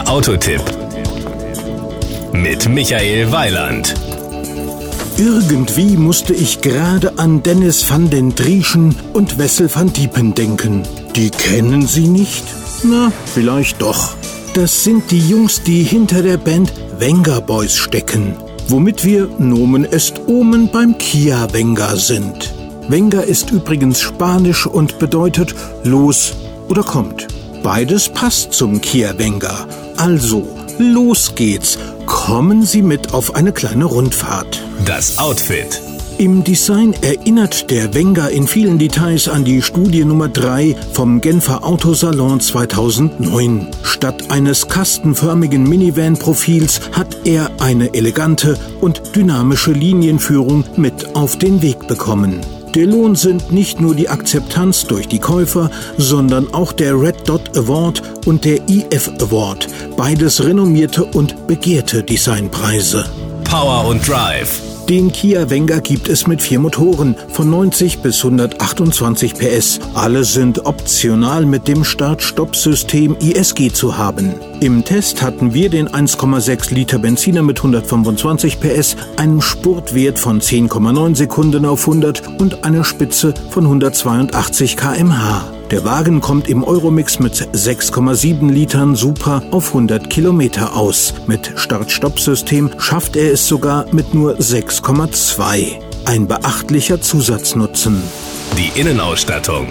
Der Autotipp mit Michael Weiland. Irgendwie musste ich gerade an Dennis van den Drieschen und Wessel van Diepen denken. Die kennen Sie nicht? Na, vielleicht doch. Das sind die Jungs, die hinter der Band Wenger Boys stecken, womit wir Nomen est Omen beim Kia Wenger sind. Wenger ist übrigens spanisch und bedeutet los oder kommt. Beides passt zum Kia Wenger. Also, los geht's. Kommen Sie mit auf eine kleine Rundfahrt. Das Outfit. Im Design erinnert der Wenger in vielen Details an die Studie Nummer 3 vom Genfer Autosalon 2009. Statt eines kastenförmigen Minivan-Profils hat er eine elegante und dynamische Linienführung mit auf den Weg bekommen. Der Lohn sind nicht nur die Akzeptanz durch die Käufer, sondern auch der Red Dot Award und der EF Award, beides renommierte und begehrte Designpreise. Power und Drive. Den Kia Venga gibt es mit vier Motoren von 90 bis 128 PS. Alle sind optional mit dem Start-Stopp-System ISG zu haben. Im Test hatten wir den 1,6 Liter Benziner mit 125 PS, einem Spurtwert von 10,9 Sekunden auf 100 und einer Spitze von 182 kmh. Der Wagen kommt im Euromix mit 6,7 Litern Super auf 100 Kilometer aus. Mit Start-Stopp-System schafft er es sogar mit nur 6,2. Ein beachtlicher Zusatznutzen. Die Innenausstattung.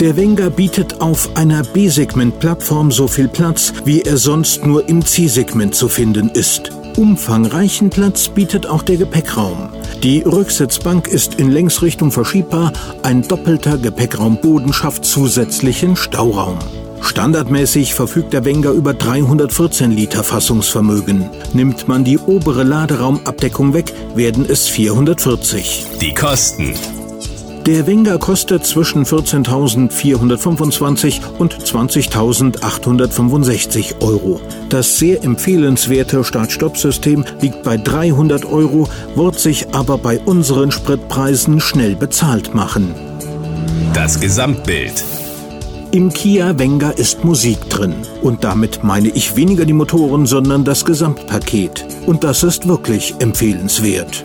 Der Wenger bietet auf einer B-Segment-Plattform so viel Platz, wie er sonst nur im C-Segment zu finden ist. Umfangreichen Platz bietet auch der Gepäckraum. Die Rücksitzbank ist in Längsrichtung verschiebbar, ein doppelter Gepäckraumboden schafft zusätzlichen Stauraum. Standardmäßig verfügt der Wenger über 314 Liter Fassungsvermögen. Nimmt man die obere Laderaumabdeckung weg, werden es 440. Die Kosten. Der Wenger kostet zwischen 14.425 und 20.865 Euro. Das sehr empfehlenswerte Start-Stopp-System liegt bei 300 Euro, wird sich aber bei unseren Spritpreisen schnell bezahlt machen. Das Gesamtbild. Im Kia Wenger ist Musik drin. Und damit meine ich weniger die Motoren, sondern das Gesamtpaket. Und das ist wirklich empfehlenswert.